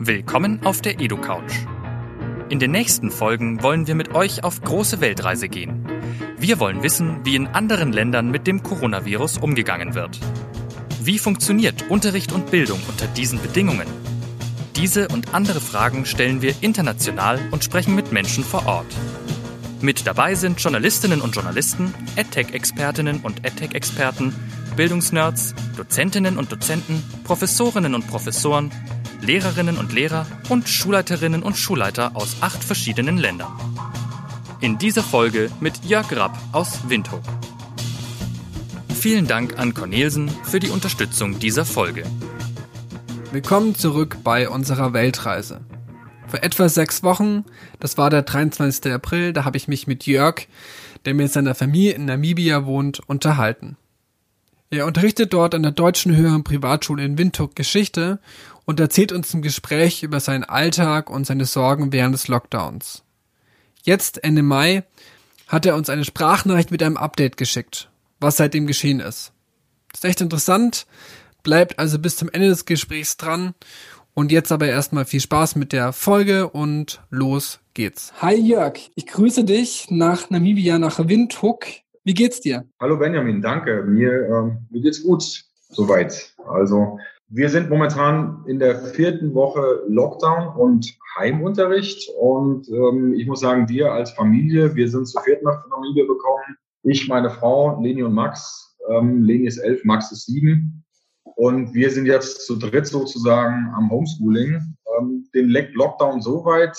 Willkommen auf der EduCouch. In den nächsten Folgen wollen wir mit euch auf große Weltreise gehen. Wir wollen wissen, wie in anderen Ländern mit dem Coronavirus umgegangen wird. Wie funktioniert Unterricht und Bildung unter diesen Bedingungen? Diese und andere Fragen stellen wir international und sprechen mit Menschen vor Ort. Mit dabei sind Journalistinnen und Journalisten, EdTech-Expertinnen und EdTech-Experten, Bildungsnerds, Dozentinnen und Dozenten, Professorinnen und Professoren, Lehrerinnen und Lehrer und Schulleiterinnen und Schulleiter aus acht verschiedenen Ländern. In dieser Folge mit Jörg Rapp aus Windhoek. Vielen Dank an Cornelsen für die Unterstützung dieser Folge. Willkommen zurück bei unserer Weltreise. Vor etwa sechs Wochen, das war der 23. April, da habe ich mich mit Jörg, der mit seiner Familie in Namibia wohnt, unterhalten. Er unterrichtet dort an der deutschen höheren Privatschule in Windhoek Geschichte und erzählt uns im Gespräch über seinen Alltag und seine Sorgen während des Lockdowns. Jetzt, Ende Mai, hat er uns eine Sprachnachricht mit einem Update geschickt, was seitdem geschehen ist. ist echt interessant, bleibt also bis zum Ende des Gesprächs dran und jetzt aber erstmal viel Spaß mit der Folge und los geht's. Hi Jörg, ich grüße dich nach Namibia, nach Windhoek. Wie geht's dir? Hallo Benjamin, danke. Mir, ähm, mir geht's gut soweit. Also wir sind momentan in der vierten Woche Lockdown und Heimunterricht. Und ähm, ich muss sagen, wir als Familie, wir sind zu viert nach Namibia gekommen. Ich, meine Frau, Leni und Max. Ähm, Leni ist elf, Max ist sieben. Und wir sind jetzt zu dritt sozusagen am Homeschooling. Ähm, den Lockdown soweit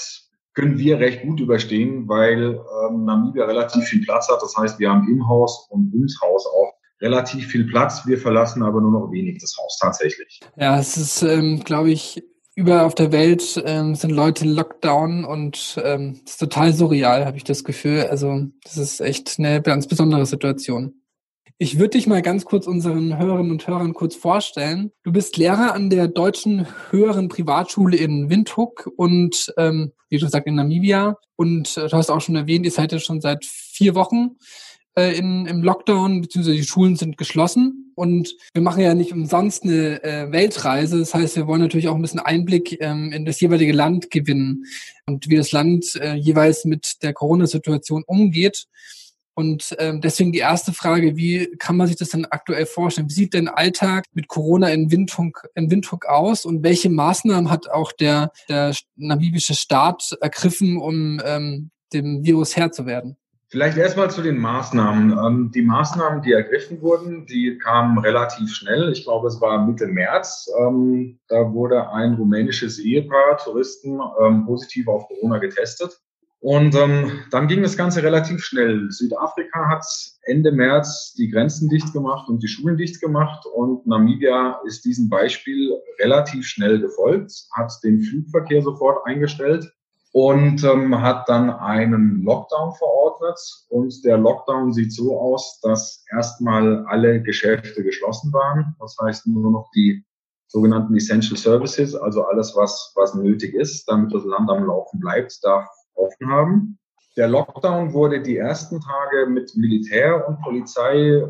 können wir recht gut überstehen, weil ähm, Namibia relativ viel Platz hat. Das heißt, wir haben im Haus und ums Haus auch relativ viel Platz. Wir verlassen aber nur noch wenig das Haus tatsächlich. Ja, es ist, ähm, glaube ich, überall auf der Welt ähm, sind Leute in Lockdown und ähm, ist total surreal, habe ich das Gefühl. Also das ist echt eine ganz besondere Situation. Ich würde dich mal ganz kurz unseren Hörerinnen und Hörern kurz vorstellen. Du bist Lehrer an der deutschen höheren Privatschule in Windhoek und ähm, wie du sagst in Namibia. Und äh, du hast auch schon erwähnt, ihr seid ja schon seit vier Wochen äh, in, im Lockdown, beziehungsweise die Schulen sind geschlossen. Und wir machen ja nicht umsonst eine äh, Weltreise. Das heißt, wir wollen natürlich auch ein bisschen Einblick ähm, in das jeweilige Land gewinnen und wie das Land äh, jeweils mit der Corona-Situation umgeht. Und ähm, deswegen die erste Frage, wie kann man sich das denn aktuell vorstellen? Wie sieht denn Alltag mit Corona in Windhoek, in Windhoek aus und welche Maßnahmen hat auch der, der namibische Staat ergriffen, um ähm, dem Virus Herr zu werden? Vielleicht erstmal zu den Maßnahmen. Ähm, die Maßnahmen, die ergriffen wurden, die kamen relativ schnell. Ich glaube, es war Mitte März. Ähm, da wurde ein rumänisches Ehepaar, Touristen, ähm, positiv auf Corona getestet. Und dann ging das Ganze relativ schnell. Südafrika hat Ende März die Grenzen dicht gemacht und die Schulen dicht gemacht und Namibia ist diesem Beispiel relativ schnell gefolgt, hat den Flugverkehr sofort eingestellt und ähm, hat dann einen Lockdown verordnet. Und der Lockdown sieht so aus, dass erstmal alle Geschäfte geschlossen waren. Das heißt nur noch die sogenannten Essential Services, also alles, was, was nötig ist, damit das Land am Laufen bleibt, darf offen haben. Der Lockdown wurde die ersten Tage mit Militär und Polizei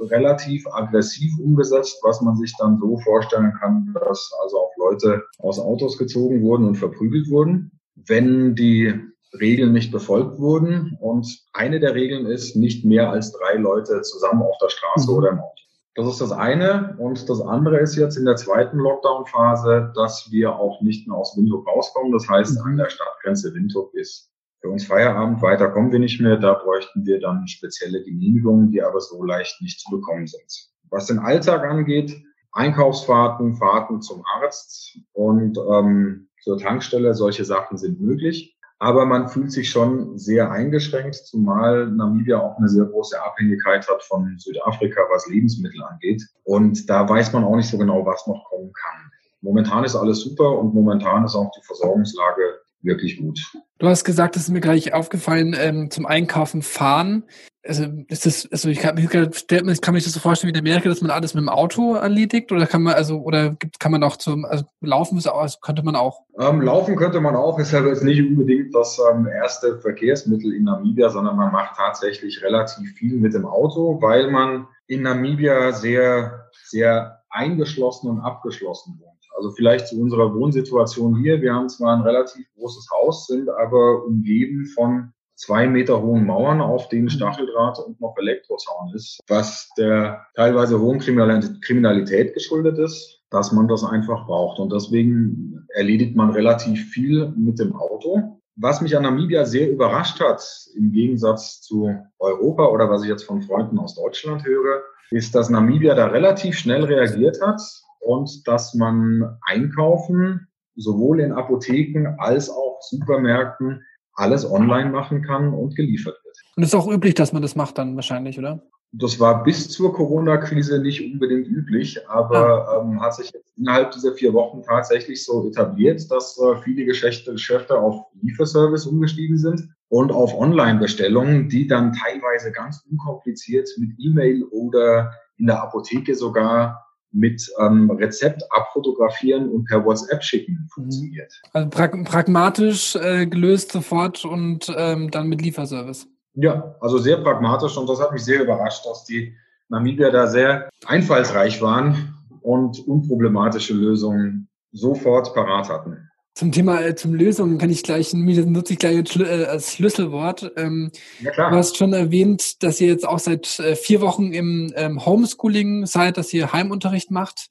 relativ aggressiv umgesetzt, was man sich dann so vorstellen kann, dass also auch Leute aus Autos gezogen wurden und verprügelt wurden, wenn die Regeln nicht befolgt wurden. Und eine der Regeln ist, nicht mehr als drei Leute zusammen auf der Straße mhm. oder im Auto. Das ist das eine. Und das andere ist jetzt in der zweiten Lockdown-Phase, dass wir auch nicht mehr aus Windhoek rauskommen. Das heißt, an der Stadtgrenze Windhoek ist für uns Feierabend. Weiter kommen wir nicht mehr. Da bräuchten wir dann spezielle Genehmigungen, die aber so leicht nicht zu bekommen sind. Was den Alltag angeht, Einkaufsfahrten, Fahrten zum Arzt und ähm, zur Tankstelle, solche Sachen sind möglich. Aber man fühlt sich schon sehr eingeschränkt, zumal Namibia auch eine sehr große Abhängigkeit hat von Südafrika, was Lebensmittel angeht. Und da weiß man auch nicht so genau, was noch kommen kann. Momentan ist alles super und momentan ist auch die Versorgungslage wirklich gut. Du hast gesagt, das ist mir gleich aufgefallen, ähm, zum Einkaufen fahren also ist das, also ich kann, ich kann, mich das so vorstellen wie in Amerika, dass man alles mit dem Auto erledigt oder kann man also oder gibt, kann man auch zum also laufen also könnte man auch? Ähm, laufen könnte man auch, ist aber jetzt nicht unbedingt das ähm, erste Verkehrsmittel in Namibia, sondern man macht tatsächlich relativ viel mit dem Auto, weil man in Namibia sehr, sehr eingeschlossen und abgeschlossen wohnt. Also vielleicht zu unserer Wohnsituation hier. Wir haben zwar ein relativ großes Haus, sind aber umgeben von zwei Meter hohen Mauern, auf denen Stacheldraht und noch Elektrozaun ist, was der teilweise hohen Kriminalität geschuldet ist, dass man das einfach braucht. Und deswegen erledigt man relativ viel mit dem Auto. Was mich an Namibia sehr überrascht hat, im Gegensatz zu Europa oder was ich jetzt von Freunden aus Deutschland höre, ist, dass Namibia da relativ schnell reagiert hat und dass man einkaufen sowohl in Apotheken als auch Supermärkten alles online machen kann und geliefert wird. Und es ist auch üblich, dass man das macht dann wahrscheinlich, oder? Das war bis zur Corona-Krise nicht unbedingt üblich, aber ah. ähm, hat sich jetzt innerhalb dieser vier Wochen tatsächlich so etabliert, dass äh, viele Geschäfte, Geschäfte auf Lieferservice umgestiegen sind und auf Online-Bestellungen, die dann teilweise ganz unkompliziert mit E-Mail oder in der Apotheke sogar mit ähm, Rezept abfotografieren und per WhatsApp schicken mhm. funktioniert. Also prag pragmatisch äh, gelöst sofort und ähm, dann mit Lieferservice. Ja, also sehr pragmatisch und das hat mich sehr überrascht, dass die Namibier da sehr einfallsreich waren und unproblematische Lösungen sofort parat hatten. Zum Thema, äh, zum Lösungen kann ich gleich, nutze ich gleich als, äh, als Schlüsselwort. Ähm, ja, klar. Du hast schon erwähnt, dass ihr jetzt auch seit äh, vier Wochen im ähm, Homeschooling seid, dass ihr Heimunterricht macht.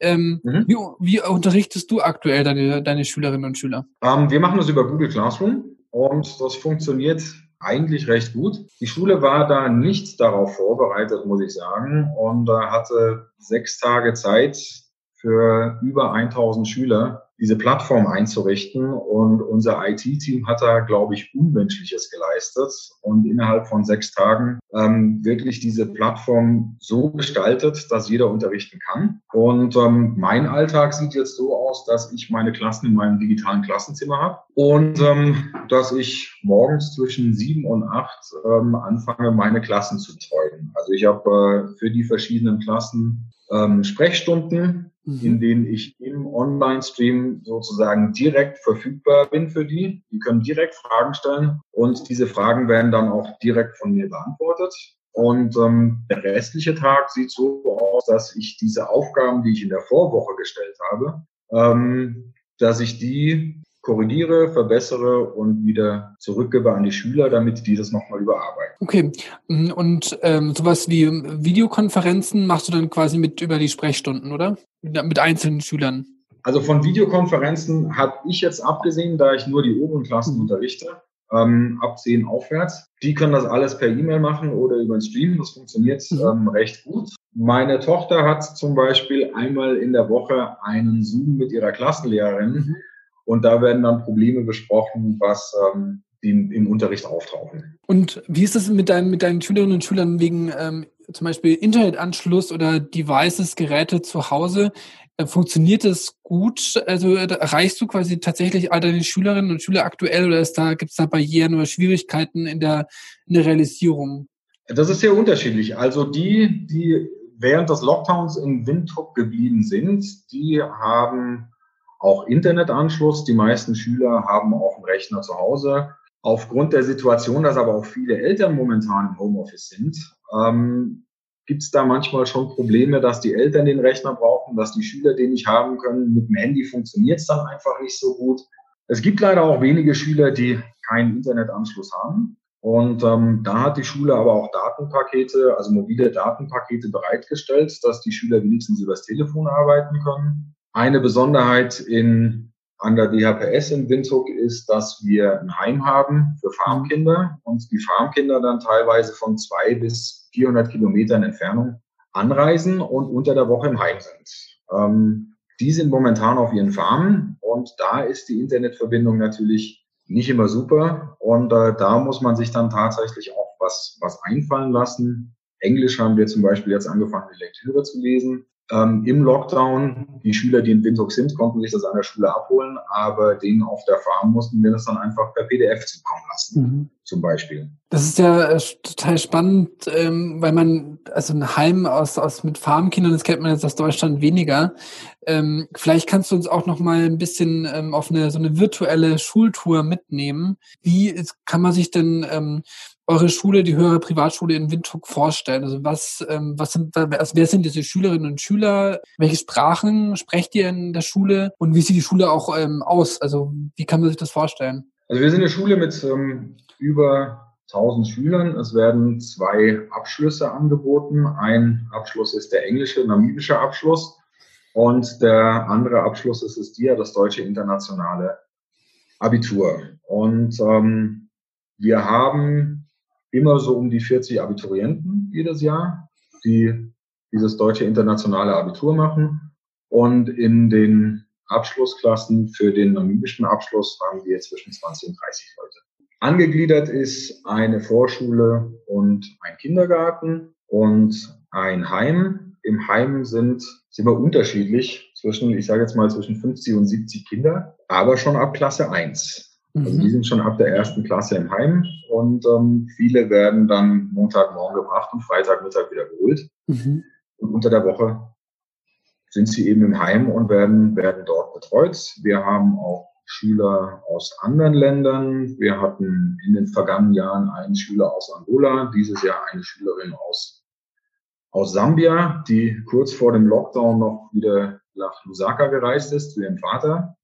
Ähm, mhm. wie, wie unterrichtest du aktuell deine, deine Schülerinnen und Schüler? Ähm, wir machen das über Google Classroom und das funktioniert eigentlich recht gut. Die Schule war da nicht darauf vorbereitet, muss ich sagen, und äh, hatte sechs Tage Zeit für über 1000 Schüler diese Plattform einzurichten. Und unser IT-Team hat da, glaube ich, Unmenschliches geleistet und innerhalb von sechs Tagen ähm, wirklich diese Plattform so gestaltet, dass jeder unterrichten kann. Und ähm, mein Alltag sieht jetzt so aus, dass ich meine Klassen in meinem digitalen Klassenzimmer habe und ähm, dass ich morgens zwischen sieben und acht ähm, anfange, meine Klassen zu betreuen. Also ich habe äh, für die verschiedenen Klassen ähm, Sprechstunden, mhm. in denen ich im Online-Stream sozusagen direkt verfügbar bin für die. Die können direkt Fragen stellen und diese Fragen werden dann auch direkt von mir beantwortet. Und ähm, der restliche Tag sieht so aus, dass ich diese Aufgaben, die ich in der Vorwoche gestellt habe, ähm, dass ich die korrigiere, verbessere und wieder zurückgebe an die Schüler, damit die das nochmal überarbeiten. Okay. Und ähm, sowas wie Videokonferenzen machst du dann quasi mit über die Sprechstunden, oder? Mit einzelnen Schülern? Also von Videokonferenzen habe ich jetzt abgesehen, da ich nur die oberen Klassen mhm. unterrichte, ähm, ab 10 aufwärts. Die können das alles per E-Mail machen oder über den Stream. Das funktioniert mhm. ähm, recht gut. Meine Tochter hat zum Beispiel einmal in der Woche einen Zoom mit ihrer Klassenlehrerin. Und da werden dann Probleme besprochen, was ähm, im, im Unterricht auftauchen. Und wie ist es mit deinen, mit deinen Schülerinnen und Schülern wegen ähm, zum Beispiel Internetanschluss oder Devices, Geräte zu Hause? Äh, funktioniert das gut? Also erreichst du quasi tatsächlich all deine Schülerinnen und Schüler aktuell oder da, gibt es da Barrieren oder Schwierigkeiten in der, in der Realisierung? Das ist sehr unterschiedlich. Also die, die während des Lockdowns in Windhoek geblieben sind, die haben auch Internetanschluss. Die meisten Schüler haben auch einen Rechner zu Hause. Aufgrund der Situation, dass aber auch viele Eltern momentan im Homeoffice sind, ähm, gibt es da manchmal schon Probleme, dass die Eltern den Rechner brauchen, dass die Schüler den nicht haben können. Mit dem Handy funktioniert es dann einfach nicht so gut. Es gibt leider auch wenige Schüler, die keinen Internetanschluss haben. Und ähm, da hat die Schule aber auch Datenpakete, also mobile Datenpakete bereitgestellt, dass die Schüler wenigstens übers Telefon arbeiten können. Eine Besonderheit in, an der DHPS in Windhoek ist, dass wir ein Heim haben für Farmkinder und die Farmkinder dann teilweise von zwei bis 400 Kilometern Entfernung anreisen und unter der Woche im Heim sind. Ähm, die sind momentan auf ihren Farmen und da ist die Internetverbindung natürlich nicht immer super und äh, da muss man sich dann tatsächlich auch was, was einfallen lassen. Englisch haben wir zum Beispiel jetzt angefangen, die Lektüre zu lesen ähm, im Lockdown. Die Schüler, die in Windhoek sind, konnten sich das an der Schule abholen, aber denen auf der Farm mussten wir das dann einfach per PDF zukommen lassen. Mhm. Zum Beispiel. Das ist ja äh, total spannend, ähm, weil man, also ein Heim aus, aus mit Farmkindern, das kennt man jetzt aus Deutschland weniger. Ähm, vielleicht kannst du uns auch noch mal ein bisschen ähm, auf eine so eine virtuelle Schultour mitnehmen. Wie ist, kann man sich denn ähm, eure Schule, die höhere Privatschule in Windhoek vorstellen? Also was, ähm, was sind, also wer sind diese Schülerinnen und Schüler? Welche Sprachen sprecht ihr in der Schule? Und wie sieht die Schule auch ähm, aus? Also wie kann man sich das vorstellen? Also wir sind eine Schule mit ähm, über 1000 Schülern. Es werden zwei Abschlüsse angeboten. Ein Abschluss ist der englische, namibische Abschluss. Und der andere Abschluss ist das DIA, das deutsche internationale Abitur. Und ähm, wir haben immer so um die 40 Abiturienten jedes Jahr, die dieses deutsche internationale Abitur machen. Und in den Abschlussklassen für den namibischen Abschluss haben wir zwischen 20 und 30 Leute. Angegliedert ist eine Vorschule und ein Kindergarten und ein Heim. Im Heim sind, sind wir unterschiedlich zwischen, ich sage jetzt mal zwischen 50 und 70 Kinder, aber schon ab Klasse 1. Also die mhm. sind schon ab der ersten Klasse im Heim und ähm, viele werden dann Montagmorgen gebracht und Freitagmittag wieder geholt. Mhm. Und unter der Woche sind sie eben im Heim und werden, werden dort betreut. Wir haben auch Schüler aus anderen Ländern. Wir hatten in den vergangenen Jahren einen Schüler aus Angola, dieses Jahr eine Schülerin aus, aus Sambia, die kurz vor dem Lockdown noch wieder nach Lusaka gereist ist zu ihrem Vater.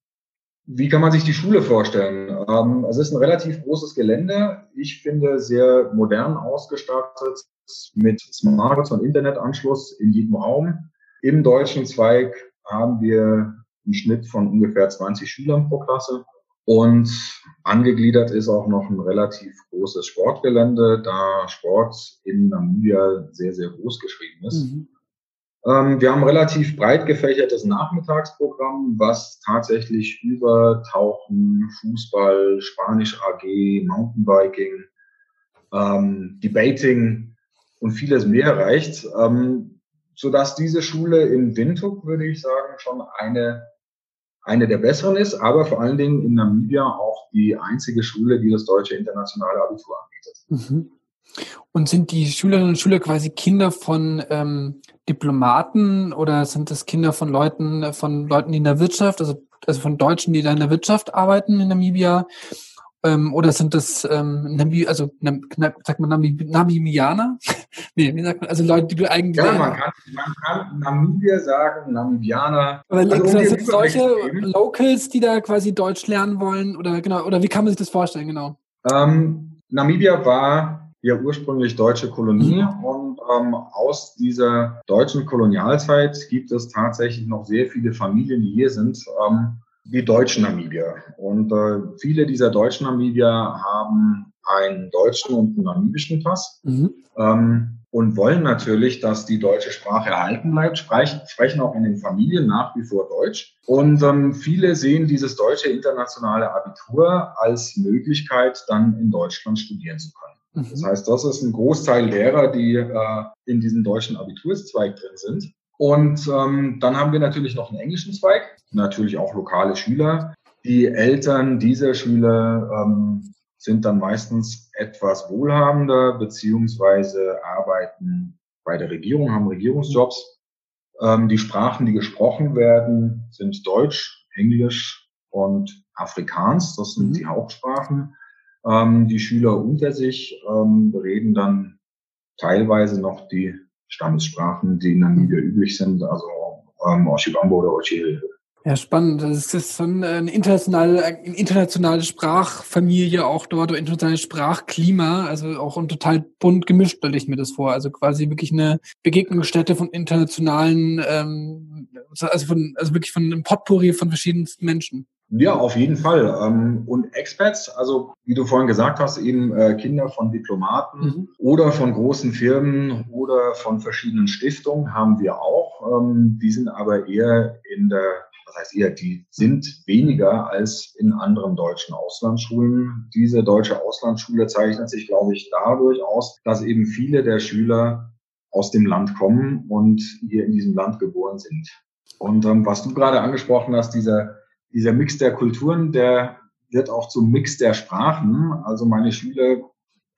Wie kann man sich die Schule vorstellen? Ähm, es ist ein relativ großes Gelände. Ich finde sehr modern ausgestattet mit Smartphones und Internetanschluss in jedem Raum. Im deutschen Zweig haben wir einen Schnitt von ungefähr 20 Schülern pro Klasse. Und angegliedert ist auch noch ein relativ großes Sportgelände, da Sport in Namibia sehr, sehr groß geschrieben ist. Mhm. Ähm, wir haben ein relativ breit gefächertes Nachmittagsprogramm, was tatsächlich über Tauchen, Fußball, Spanisch AG, Mountainbiking, ähm, Debating und vieles mehr reicht. Ähm, sodass diese Schule in Windhoek, würde ich sagen, schon eine, eine der besseren ist, aber vor allen Dingen in Namibia auch die einzige Schule, die das deutsche internationale Abitur anbietet. Mhm. Und sind die Schülerinnen und Schüler quasi Kinder von ähm, Diplomaten oder sind das Kinder von Leuten, von Leuten, die in der Wirtschaft, also, also von Deutschen, die da in der Wirtschaft arbeiten in Namibia? Ähm, oder sind das, ähm, Namib also Nam sagt man Namib Namibianer? nee, wie sagt man, also Leute, die du eigentlich... Ja, man kann, man kann Namibier sagen, Namibianer. Aber also, um sind solche Locals, die da quasi Deutsch lernen wollen? Oder genau, oder wie kann man sich das vorstellen, genau? Ähm, Namibia war ja ursprünglich deutsche Kolonie mhm. und ähm, aus dieser deutschen Kolonialzeit gibt es tatsächlich noch sehr viele Familien, die hier sind. Ähm, die deutschen Namibier. Und äh, viele dieser deutschen Namibier haben einen deutschen und einen namibischen Pass mhm. ähm, und wollen natürlich, dass die deutsche Sprache erhalten bleibt, sprechen, sprechen auch in den Familien nach wie vor Deutsch. Und ähm, viele sehen dieses deutsche internationale Abitur als Möglichkeit, dann in Deutschland studieren zu können. Mhm. Das heißt, das ist ein Großteil derer, die äh, in diesem deutschen Abiturszweig drin sind. Und ähm, dann haben wir natürlich noch einen englischen Zweig, natürlich auch lokale Schüler. Die Eltern dieser Schüler ähm, sind dann meistens etwas wohlhabender beziehungsweise arbeiten bei der Regierung, haben Regierungsjobs. Ähm, die Sprachen, die gesprochen werden, sind Deutsch, Englisch und Afrikaans. Das sind mhm. die Hauptsprachen. Ähm, die Schüler unter sich ähm, reden dann teilweise noch die Stammessprachen, die in Namibia üblich sind, also ähm, Oshibambo oder Ochil. Ja, spannend. Das ist so eine internationale, eine internationale Sprachfamilie auch dort, oder internationales Sprachklima, also auch ein total bunt gemischt, stelle ich mir das vor. Also quasi wirklich eine Begegnungsstätte von internationalen, ähm, also von, also wirklich von einem Potpourri von verschiedensten Menschen. Ja, auf jeden Fall. Ähm, und Expats, also wie du vorhin gesagt hast, eben äh, Kinder von Diplomaten mhm. oder von großen Firmen oder von verschiedenen Stiftungen haben wir auch. Ähm, die sind aber eher in der, was heißt eher, die sind weniger als in anderen deutschen Auslandsschulen. Diese deutsche Auslandsschule zeichnet sich, glaube ich, dadurch aus, dass eben viele der Schüler aus dem Land kommen und hier in diesem Land geboren sind. Und ähm, was du gerade angesprochen hast, dieser dieser Mix der Kulturen, der wird auch zum Mix der Sprachen. Also meine Schüler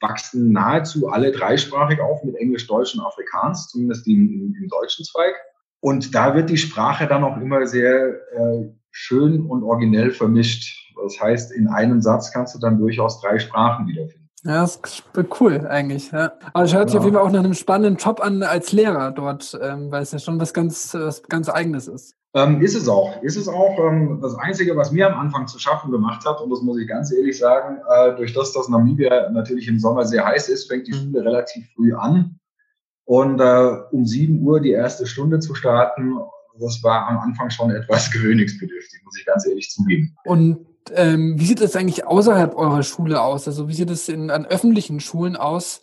wachsen nahezu alle dreisprachig auf mit Englisch, Deutsch und Afrikaans, zumindest im, im deutschen Zweig. Und da wird die Sprache dann auch immer sehr äh, schön und originell vermischt. Das heißt, in einem Satz kannst du dann durchaus drei Sprachen wiederfinden. Ja, das ist cool eigentlich. Ja. Aber es hört sich ja. auf jeden Fall auch nach einem spannenden Job an als Lehrer dort, ähm, weil es ja schon was ganz, was ganz Eigenes ist. Ähm, ist es auch. Ist es auch. Ähm, das Einzige, was mir am Anfang zu schaffen gemacht hat, und das muss ich ganz ehrlich sagen, äh, durch das, dass Namibia natürlich im Sommer sehr heiß ist, fängt die mhm. Schule relativ früh an. Und äh, um sieben Uhr die erste Stunde zu starten, das war am Anfang schon etwas gewöhnungsbedürftig, muss ich ganz ehrlich zugeben. Und ähm, wie sieht es eigentlich außerhalb eurer Schule aus? Also wie sieht es in, an öffentlichen Schulen aus?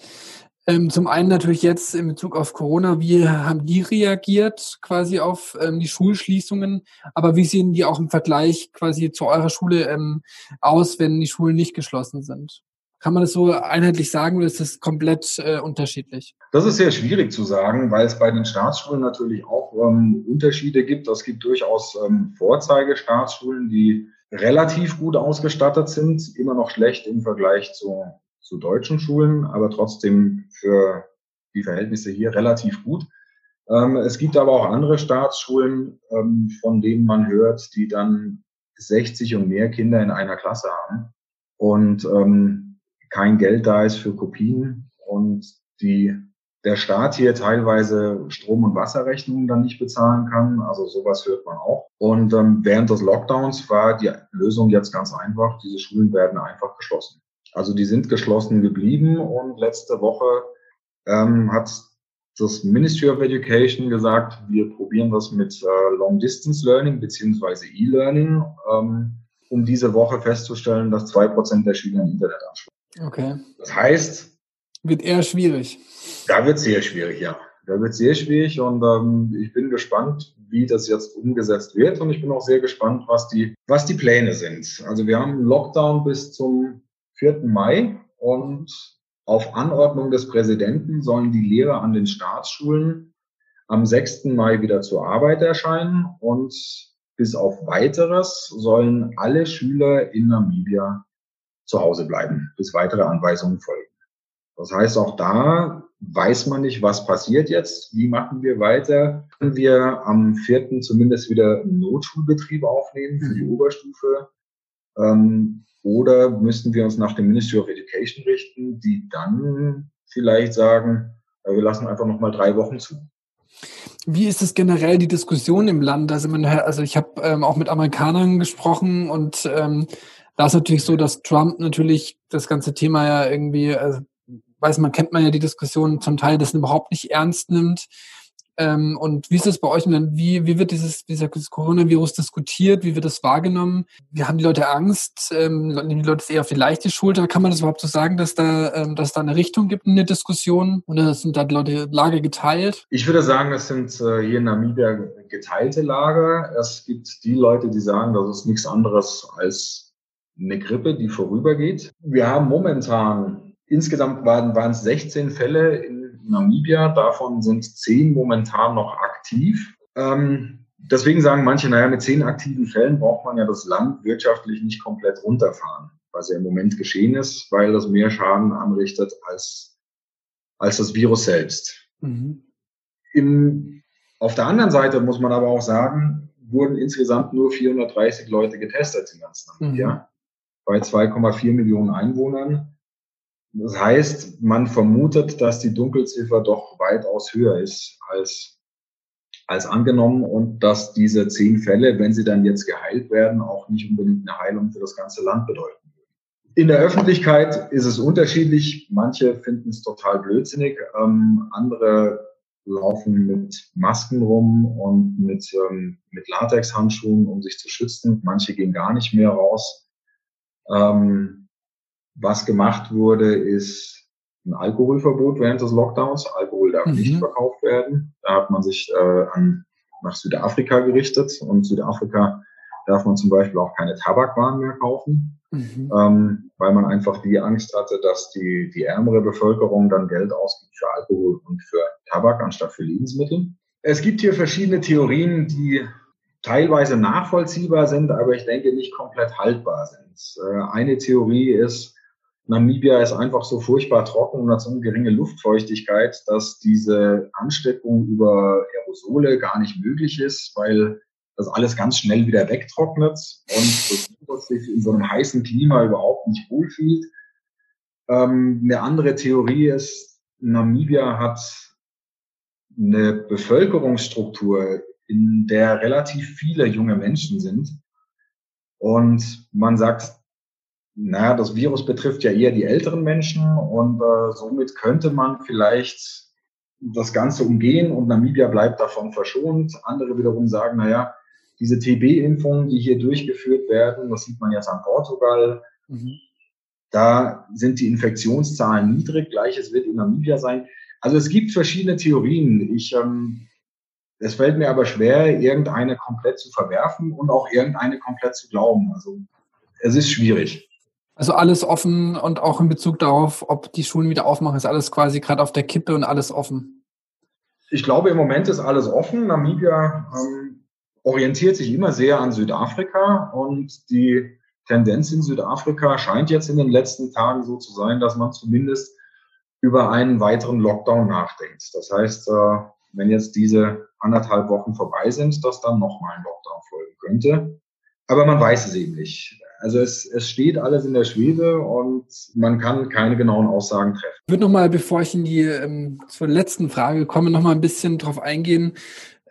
Ähm, zum einen natürlich jetzt in Bezug auf Corona, wie haben die reagiert quasi auf ähm, die Schulschließungen? Aber wie sehen die auch im Vergleich quasi zu eurer Schule ähm, aus, wenn die Schulen nicht geschlossen sind? Kann man das so einheitlich sagen oder ist das komplett äh, unterschiedlich? Das ist sehr schwierig zu sagen, weil es bei den Staatsschulen natürlich auch ähm, Unterschiede gibt. Es gibt durchaus ähm, Vorzeigestaatschulen, die relativ gut ausgestattet sind, immer noch schlecht im Vergleich zu, zu deutschen Schulen, aber trotzdem für die Verhältnisse hier relativ gut. Ähm, es gibt aber auch andere Staatsschulen, ähm, von denen man hört, die dann 60 und mehr Kinder in einer Klasse haben und ähm, kein Geld da ist für Kopien und die der Staat hier teilweise Strom- und Wasserrechnungen dann nicht bezahlen kann. Also sowas hört man auch. Und während des Lockdowns war die Lösung jetzt ganz einfach. Diese Schulen werden einfach geschlossen. Also die sind geschlossen geblieben und letzte Woche ähm, hat das Ministry of Education gesagt, wir probieren das mit äh, Long Distance Learning beziehungsweise E-Learning, ähm, um diese Woche festzustellen, dass zwei Prozent der Schüler Internet anschließen. Okay. Das heißt, wird eher schwierig. Da wird sehr schwierig, ja. Da wird sehr schwierig und ähm, ich bin gespannt, wie das jetzt umgesetzt wird und ich bin auch sehr gespannt, was die, was die Pläne sind. Also wir haben Lockdown bis zum 4. Mai und auf Anordnung des Präsidenten sollen die Lehrer an den Staatsschulen am 6. Mai wieder zur Arbeit erscheinen und bis auf weiteres sollen alle Schüler in Namibia zu Hause bleiben, bis weitere Anweisungen folgen. Das heißt, auch da weiß man nicht, was passiert jetzt, wie machen wir weiter. Können wir am vierten zumindest wieder einen Notschulbetrieb aufnehmen für die mhm. Oberstufe? Ähm, oder müssten wir uns nach dem Ministry of Education richten, die dann vielleicht sagen, äh, wir lassen einfach nochmal drei Wochen zu. Wie ist es generell die Diskussion im Land? Also, man, also ich habe ähm, auch mit Amerikanern gesprochen und ähm, da ist natürlich so, dass Trump natürlich das ganze Thema ja irgendwie, also weiß man, kennt man ja die Diskussion zum Teil, das überhaupt nicht ernst nimmt. Ähm, und wie ist es bei euch? Wie, wie wird dieses, dieser Coronavirus diskutiert? Wie wird das wahrgenommen? Wie haben die Leute Angst? Ähm, nehmen die Leute es eher auf die leichte Schulter? Kann man das überhaupt so sagen, dass da, ähm, dass da eine Richtung gibt in der Diskussion? Oder sind da die Leute Lage geteilt? Ich würde sagen, es sind äh, hier in Namibia geteilte Lager. Es gibt die Leute, die sagen, das ist nichts anderes als eine Grippe, die vorübergeht. Wir haben momentan Insgesamt waren, waren es 16 Fälle in Namibia, davon sind 10 momentan noch aktiv. Ähm, deswegen sagen manche, naja, mit 10 aktiven Fällen braucht man ja das Land wirtschaftlich nicht komplett runterfahren, was ja im Moment geschehen ist, weil das mehr Schaden anrichtet als, als das Virus selbst. Mhm. Im, auf der anderen Seite muss man aber auch sagen, wurden insgesamt nur 430 Leute getestet in ganz Namibia, mhm. bei 2,4 Millionen Einwohnern. Das heißt, man vermutet, dass die Dunkelziffer doch weitaus höher ist als, als angenommen und dass diese zehn Fälle, wenn sie dann jetzt geheilt werden, auch nicht unbedingt eine Heilung für das ganze Land bedeuten. In der Öffentlichkeit ist es unterschiedlich. Manche finden es total blödsinnig. Ähm, andere laufen mit Masken rum und mit, ähm, mit Latexhandschuhen, um sich zu schützen. Manche gehen gar nicht mehr raus. Ähm, was gemacht wurde, ist ein Alkoholverbot während des Lockdowns. Alkohol darf mhm. nicht verkauft werden. Da hat man sich äh, an, nach Südafrika gerichtet und Südafrika darf man zum Beispiel auch keine Tabakwaren mehr kaufen, mhm. ähm, weil man einfach die Angst hatte, dass die, die ärmere Bevölkerung dann Geld ausgibt für Alkohol und für Tabak anstatt für Lebensmittel. Es gibt hier verschiedene Theorien, die teilweise nachvollziehbar sind, aber ich denke nicht komplett haltbar sind. Äh, eine Theorie ist, Namibia ist einfach so furchtbar trocken und hat so eine geringe Luftfeuchtigkeit, dass diese Ansteckung über Aerosole gar nicht möglich ist, weil das alles ganz schnell wieder wegtrocknet und sich in so einem heißen Klima überhaupt nicht wohlfühlt. Ähm, eine andere Theorie ist, Namibia hat eine Bevölkerungsstruktur, in der relativ viele junge Menschen sind. Und man sagt, naja, das Virus betrifft ja eher die älteren Menschen und äh, somit könnte man vielleicht das Ganze umgehen und Namibia bleibt davon verschont. Andere wiederum sagen, naja, diese TB-Impfungen, die hier durchgeführt werden, das sieht man jetzt an Portugal, mhm. da sind die Infektionszahlen niedrig, gleiches wird in Namibia sein. Also es gibt verschiedene Theorien. Ich, ähm, es fällt mir aber schwer, irgendeine komplett zu verwerfen und auch irgendeine komplett zu glauben. Also es ist schwierig. Also alles offen und auch in Bezug darauf, ob die Schulen wieder aufmachen, ist alles quasi gerade auf der Kippe und alles offen. Ich glaube, im Moment ist alles offen. Namibia ähm, orientiert sich immer sehr an Südafrika und die Tendenz in Südafrika scheint jetzt in den letzten Tagen so zu sein, dass man zumindest über einen weiteren Lockdown nachdenkt. Das heißt, äh, wenn jetzt diese anderthalb Wochen vorbei sind, dass dann nochmal ein Lockdown folgen könnte. Aber man weiß es eben nicht. Also es, es steht alles in der Schwebe und man kann keine genauen Aussagen treffen. Ich würde nochmal, bevor ich in die ähm, zur letzten Frage komme, nochmal ein bisschen drauf eingehen,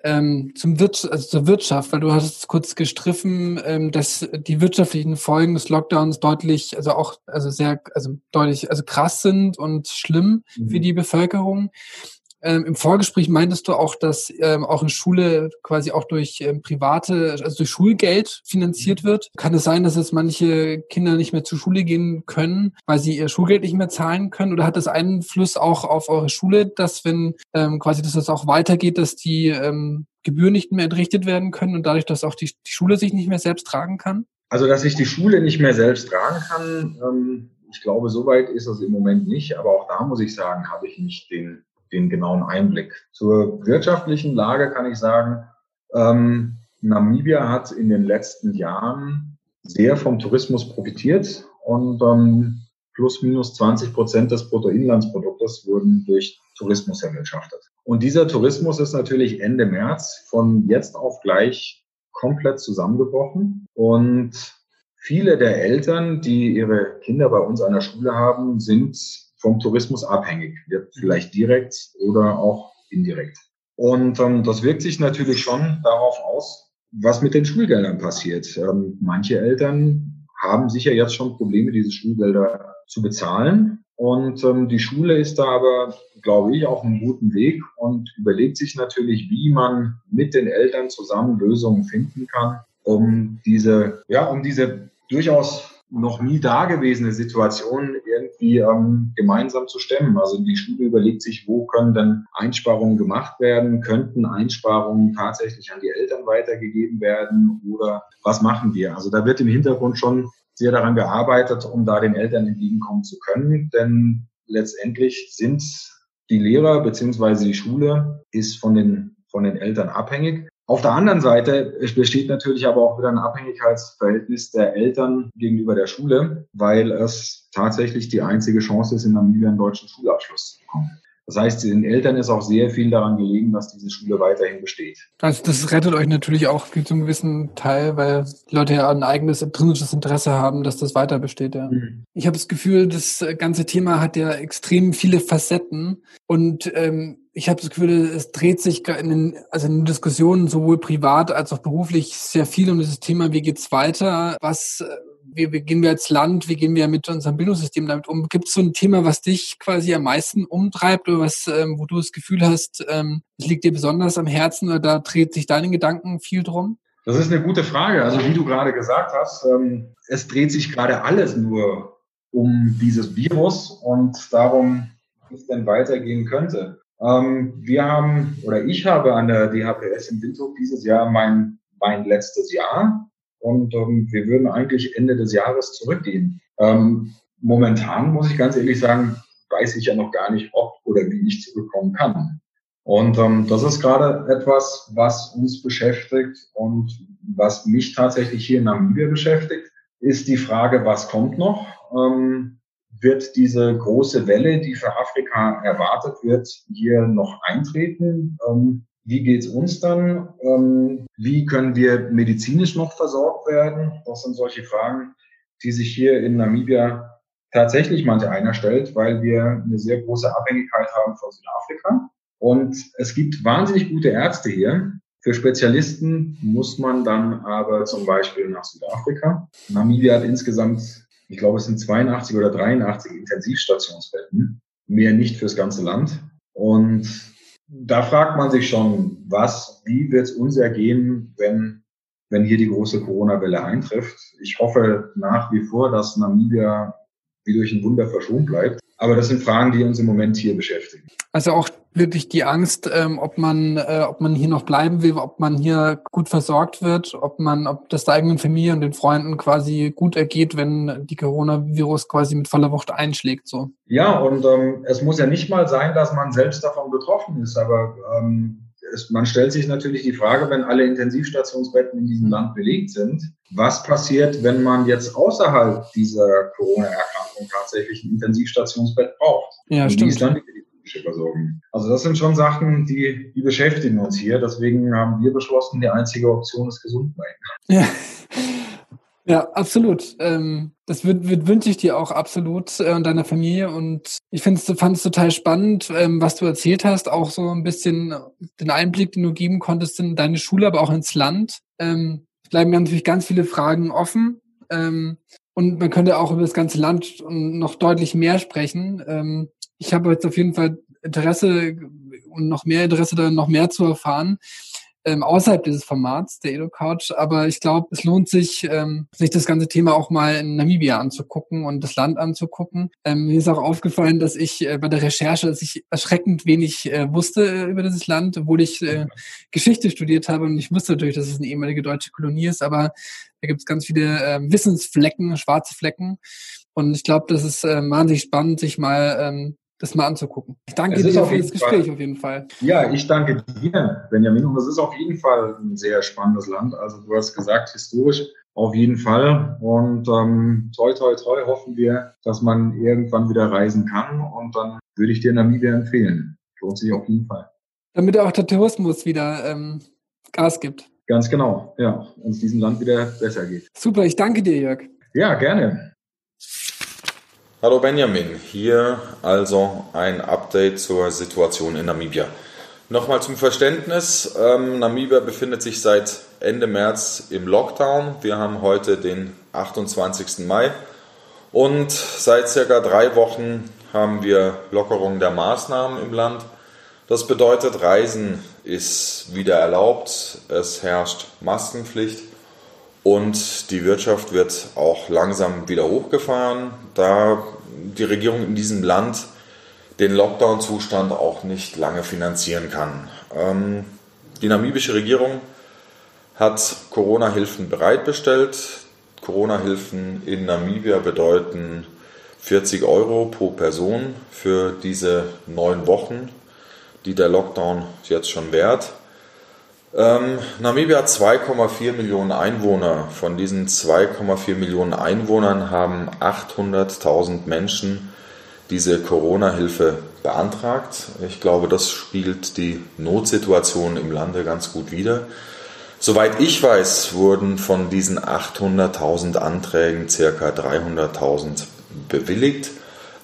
ähm, zum Wir also zur Wirtschaft, weil du hast kurz gestriffen, ähm, dass die wirtschaftlichen Folgen des Lockdowns deutlich, also auch, also sehr, also deutlich, also krass sind und schlimm mhm. für die Bevölkerung. Ähm, Im Vorgespräch meintest du auch, dass ähm, auch eine Schule quasi auch durch ähm, private, also durch Schulgeld finanziert mhm. wird. Kann es sein, dass es manche Kinder nicht mehr zur Schule gehen können, weil sie ihr Schulgeld nicht mehr zahlen können? Oder hat das Einfluss auch auf eure Schule, dass wenn ähm, quasi, dass das auch weitergeht, dass die ähm, Gebühren nicht mehr entrichtet werden können und dadurch, dass auch die, die Schule sich nicht mehr selbst tragen kann? Also, dass sich die Schule nicht mehr selbst tragen kann, ähm, ich glaube, soweit ist es im Moment nicht. Aber auch da muss ich sagen, habe ich nicht den den genauen Einblick. Zur wirtschaftlichen Lage kann ich sagen, ähm, Namibia hat in den letzten Jahren sehr vom Tourismus profitiert und ähm, plus minus 20 Prozent des Bruttoinlandsproduktes wurden durch Tourismus erwirtschaftet. Und dieser Tourismus ist natürlich Ende März von jetzt auf gleich komplett zusammengebrochen und viele der Eltern, die ihre Kinder bei uns an der Schule haben, sind vom Tourismus abhängig, wird vielleicht direkt oder auch indirekt. Und ähm, das wirkt sich natürlich schon darauf aus, was mit den Schulgeldern passiert. Ähm, manche Eltern haben sicher jetzt schon Probleme, diese Schulgelder zu bezahlen. Und ähm, die Schule ist da aber, glaube ich, auf einem guten Weg und überlegt sich natürlich, wie man mit den Eltern zusammen Lösungen finden kann, um diese, ja, um diese durchaus noch nie dagewesene Situation irgendwie ähm, gemeinsam zu stemmen. Also die Schule überlegt sich, wo können denn Einsparungen gemacht werden? Könnten Einsparungen tatsächlich an die Eltern weitergegeben werden? Oder was machen wir? Also da wird im Hintergrund schon sehr daran gearbeitet, um da den Eltern entgegenkommen zu können. Denn letztendlich sind die Lehrer beziehungsweise die Schule ist von den, von den Eltern abhängig. Auf der anderen Seite besteht natürlich aber auch wieder ein Abhängigkeitsverhältnis der Eltern gegenüber der Schule, weil es tatsächlich die einzige Chance ist, in Namibia einen deutschen Schulabschluss zu bekommen. Das heißt, den Eltern ist auch sehr viel daran gelegen, dass diese Schule weiterhin besteht. Also das rettet euch natürlich auch zu einem gewissen Teil, weil die Leute ja ein eigenes intrinsisches Interesse haben, dass das weiter besteht. Ja. Mhm. Ich habe das Gefühl, das ganze Thema hat ja extrem viele Facetten und ähm, ich habe das Gefühl, es dreht sich in den, also in den Diskussionen sowohl privat als auch beruflich sehr viel um dieses Thema, wie geht's weiter, was wie, wie gehen wir als Land, wie gehen wir mit unserem Bildungssystem damit um? Gibt es so ein Thema, was dich quasi am meisten umtreibt oder was, ähm, wo du das Gefühl hast, ähm, liegt dir besonders am Herzen oder da dreht sich deine Gedanken viel drum? Das ist eine gute Frage. Also wie du gerade gesagt hast, ähm, es dreht sich gerade alles nur um dieses Virus und darum, wie es denn weitergehen könnte. Ähm, wir haben oder ich habe an der DHPS in Windhoek dieses Jahr mein, mein letztes Jahr und ähm, wir würden eigentlich Ende des Jahres zurückgehen. Ähm, momentan muss ich ganz ehrlich sagen, weiß ich ja noch gar nicht, ob oder wie ich zurückkommen kann. Und ähm, das ist gerade etwas, was uns beschäftigt und was mich tatsächlich hier in Namibia beschäftigt, ist die Frage, was kommt noch? Ähm, wird diese große Welle, die für Afrika erwartet wird, hier noch eintreten? Ähm, wie geht's uns dann? Ähm, wie können wir medizinisch noch versorgt werden? Das sind solche Fragen, die sich hier in Namibia tatsächlich manche einer stellt, weil wir eine sehr große Abhängigkeit haben von Südafrika. Und es gibt wahnsinnig gute Ärzte hier. Für Spezialisten muss man dann aber zum Beispiel nach Südafrika. Namibia hat insgesamt, ich glaube, es sind 82 oder 83 Intensivstationsbetten, mehr nicht fürs ganze Land. Und da fragt man sich schon, was, wie wird es uns ergehen, wenn, wenn hier die große Corona-Welle eintrifft. Ich hoffe nach wie vor, dass Namibia wie durch ein Wunder verschont bleibt. Aber das sind Fragen, die uns im Moment hier beschäftigen. Also auch wirklich die Angst, ähm, ob man, äh, ob man hier noch bleiben will, ob man hier gut versorgt wird, ob man, ob das der eigenen Familie und den Freunden quasi gut ergeht, wenn die Coronavirus quasi mit voller Wucht einschlägt. So. Ja, und ähm, es muss ja nicht mal sein, dass man selbst davon betroffen ist, aber ähm, es, man stellt sich natürlich die Frage, wenn alle Intensivstationsbetten in diesem Land belegt sind, was passiert, wenn man jetzt außerhalb dieser Corona-Erkrankung tatsächlich ein Intensivstationsbett braucht? Ja, Und stimmt. Wie ist dann die medizinische Versorgung? Also das sind schon Sachen, die, die beschäftigen uns hier. Deswegen haben wir beschlossen, die einzige Option ist Gesundheit. Ja. Ja, absolut. Ähm, das wird, wird, wünsche ich dir auch absolut äh, und deiner Familie. Und ich finde es fand es total spannend, ähm, was du erzählt hast, auch so ein bisschen den Einblick, den du geben konntest in deine Schule, aber auch ins Land. Ähm, es bleiben natürlich ganz viele Fragen offen. Ähm, und man könnte auch über das ganze Land noch deutlich mehr sprechen. Ähm, ich habe jetzt auf jeden Fall Interesse und noch mehr Interesse da noch mehr zu erfahren ähm, außerhalb dieses Formats der Edo-Couch. Aber ich glaube, es lohnt sich, ähm, sich das ganze Thema auch mal in Namibia anzugucken und das Land anzugucken. Ähm, mir ist auch aufgefallen, dass ich äh, bei der Recherche, dass ich erschreckend wenig äh, wusste äh, über dieses Land, obwohl ich äh, Geschichte studiert habe und ich wusste natürlich, dass es eine ehemalige deutsche Kolonie ist, aber da gibt es ganz viele äh, Wissensflecken, schwarze Flecken. Und ich glaube, das ist äh, wahnsinnig spannend, sich mal ähm, das mal anzugucken. Ich danke dir für das Gespräch Fall. auf jeden Fall. Ja, ich danke dir, Benjamin. Und es ist auf jeden Fall ein sehr spannendes Land. Also du hast gesagt, historisch auf jeden Fall. Und ähm, toi, toi, toi hoffen wir, dass man irgendwann wieder reisen kann. Und dann würde ich dir Namibia empfehlen. Lohnt sich auf jeden Fall. Damit auch der Tourismus wieder ähm, Gas gibt. Ganz genau, ja. Und es diesem Land wieder besser geht. Super, ich danke dir, Jörg. Ja, gerne. Hallo Benjamin, hier also ein Update zur Situation in Namibia. Nochmal zum Verständnis, ähm, Namibia befindet sich seit Ende März im Lockdown. Wir haben heute den 28. Mai und seit circa drei Wochen haben wir Lockerung der Maßnahmen im Land. Das bedeutet, Reisen ist wieder erlaubt, es herrscht Maskenpflicht und die Wirtschaft wird auch langsam wieder hochgefahren, da die Regierung in diesem Land den Lockdown-Zustand auch nicht lange finanzieren kann. Ähm, die namibische Regierung hat Corona-Hilfen bereitbestellt. Corona-Hilfen in Namibia bedeuten 40 Euro pro Person für diese neun Wochen, die der Lockdown jetzt schon währt. Ähm, Namibia hat 2,4 Millionen Einwohner. Von diesen 2,4 Millionen Einwohnern haben 800.000 Menschen diese Corona-Hilfe beantragt. Ich glaube, das spiegelt die Notsituation im Lande ganz gut wider. Soweit ich weiß, wurden von diesen 800.000 Anträgen ca. 300.000 bewilligt.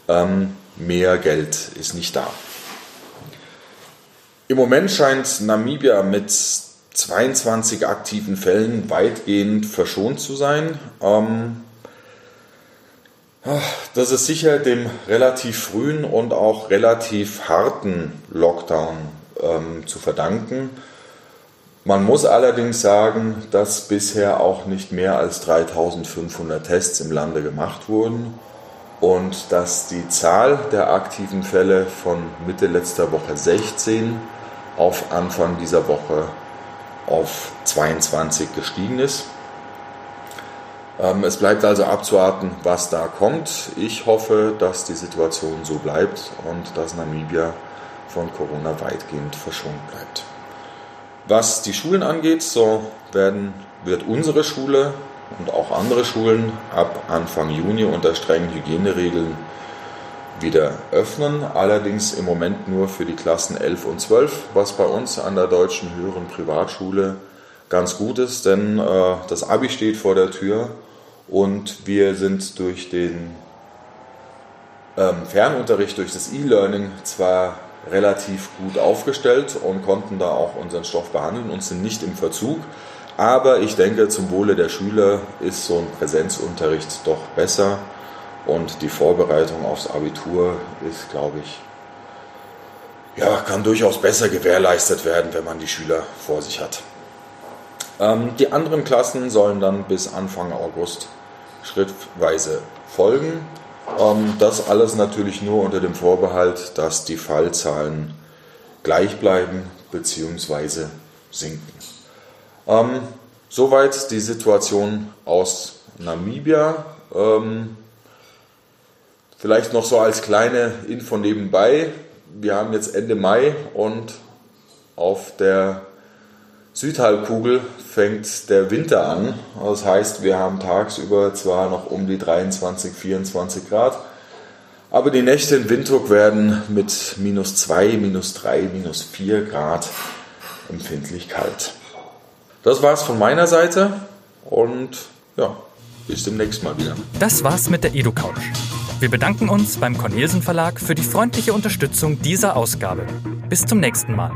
Ähm, mehr Geld ist nicht da. Im Moment scheint Namibia mit 22 aktiven Fällen weitgehend verschont zu sein. Ähm, das ist sicher dem relativ frühen und auch relativ harten Lockdown ähm, zu verdanken. Man muss allerdings sagen, dass bisher auch nicht mehr als 3500 Tests im Lande gemacht wurden und dass die Zahl der aktiven Fälle von Mitte letzter Woche 16 auf Anfang dieser Woche auf 22 gestiegen ist. Ähm, es bleibt also abzuwarten, was da kommt. Ich hoffe, dass die Situation so bleibt und dass Namibia von Corona weitgehend verschont bleibt. Was die Schulen angeht, so werden, wird unsere Schule und auch andere Schulen ab Anfang Juni unter strengen Hygieneregeln wieder öffnen, allerdings im Moment nur für die Klassen 11 und 12, was bei uns an der Deutschen Höheren Privatschule ganz gut ist, denn äh, das Abi steht vor der Tür und wir sind durch den ähm, Fernunterricht, durch das E-Learning zwar relativ gut aufgestellt und konnten da auch unseren Stoff behandeln und sind nicht im Verzug. Aber ich denke, zum Wohle der Schüler ist so ein Präsenzunterricht doch besser und die Vorbereitung aufs Abitur ist, glaube ich, ja, kann durchaus besser gewährleistet werden, wenn man die Schüler vor sich hat. Ähm, die anderen Klassen sollen dann bis Anfang August schrittweise folgen. Ähm, das alles natürlich nur unter dem Vorbehalt, dass die Fallzahlen gleich bleiben bzw. sinken. Ähm, soweit die Situation aus Namibia. Ähm, vielleicht noch so als kleine Info nebenbei. Wir haben jetzt Ende Mai und auf der Südhalbkugel fängt der Winter an. Das heißt, wir haben tagsüber zwar noch um die 23, 24 Grad, aber die Nächte in Windhoek werden mit minus 2, minus 3, minus 4 Grad empfindlich kalt. Das war's von meiner Seite und ja, bis demnächst mal wieder. Das war's mit der EduCouch. Wir bedanken uns beim Cornelsen Verlag für die freundliche Unterstützung dieser Ausgabe. Bis zum nächsten Mal.